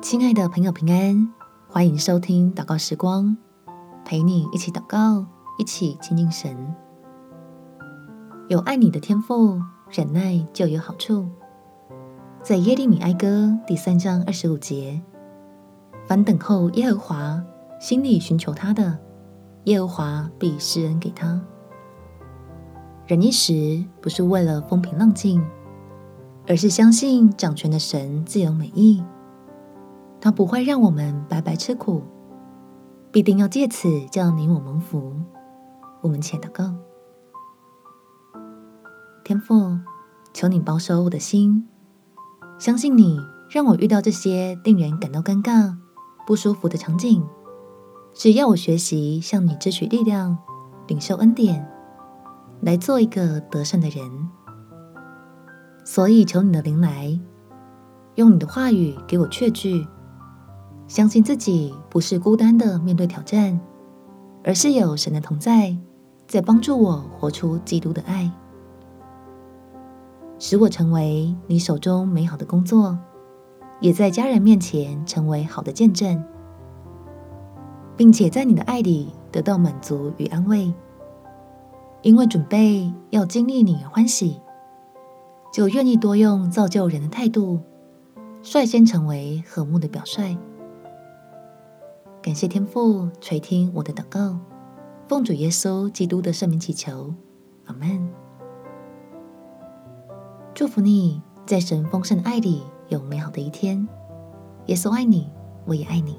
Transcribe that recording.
亲爱的朋友，平安，欢迎收听祷告时光，陪你一起祷告，一起亲近神。有爱你的天赋，忍耐就有好处。在耶利米哀歌第三章二十五节，凡等候耶和华，心里寻求他的，耶和华必施恩给他。忍一时，不是为了风平浪静，而是相信掌权的神自有美意。他不会让我们白白吃苦，必定要借此叫你我蒙福。我们且祷告：天父，求你保守我的心，相信你让我遇到这些令人感到尴尬、不舒服的场景，只要我学习向你支取力量，领受恩典，来做一个得胜的人。所以求你的灵来，用你的话语给我确据。相信自己不是孤单的面对挑战，而是有神的同在，在帮助我活出基督的爱，使我成为你手中美好的工作，也在家人面前成为好的见证，并且在你的爱里得到满足与安慰。因为准备要经历你而欢喜，就愿意多用造就人的态度，率先成为和睦的表率。感谢天父垂听我的祷告，奉主耶稣基督的圣名祈求，阿门。祝福你在神丰盛的爱里有美好的一天。耶稣爱你，我也爱你。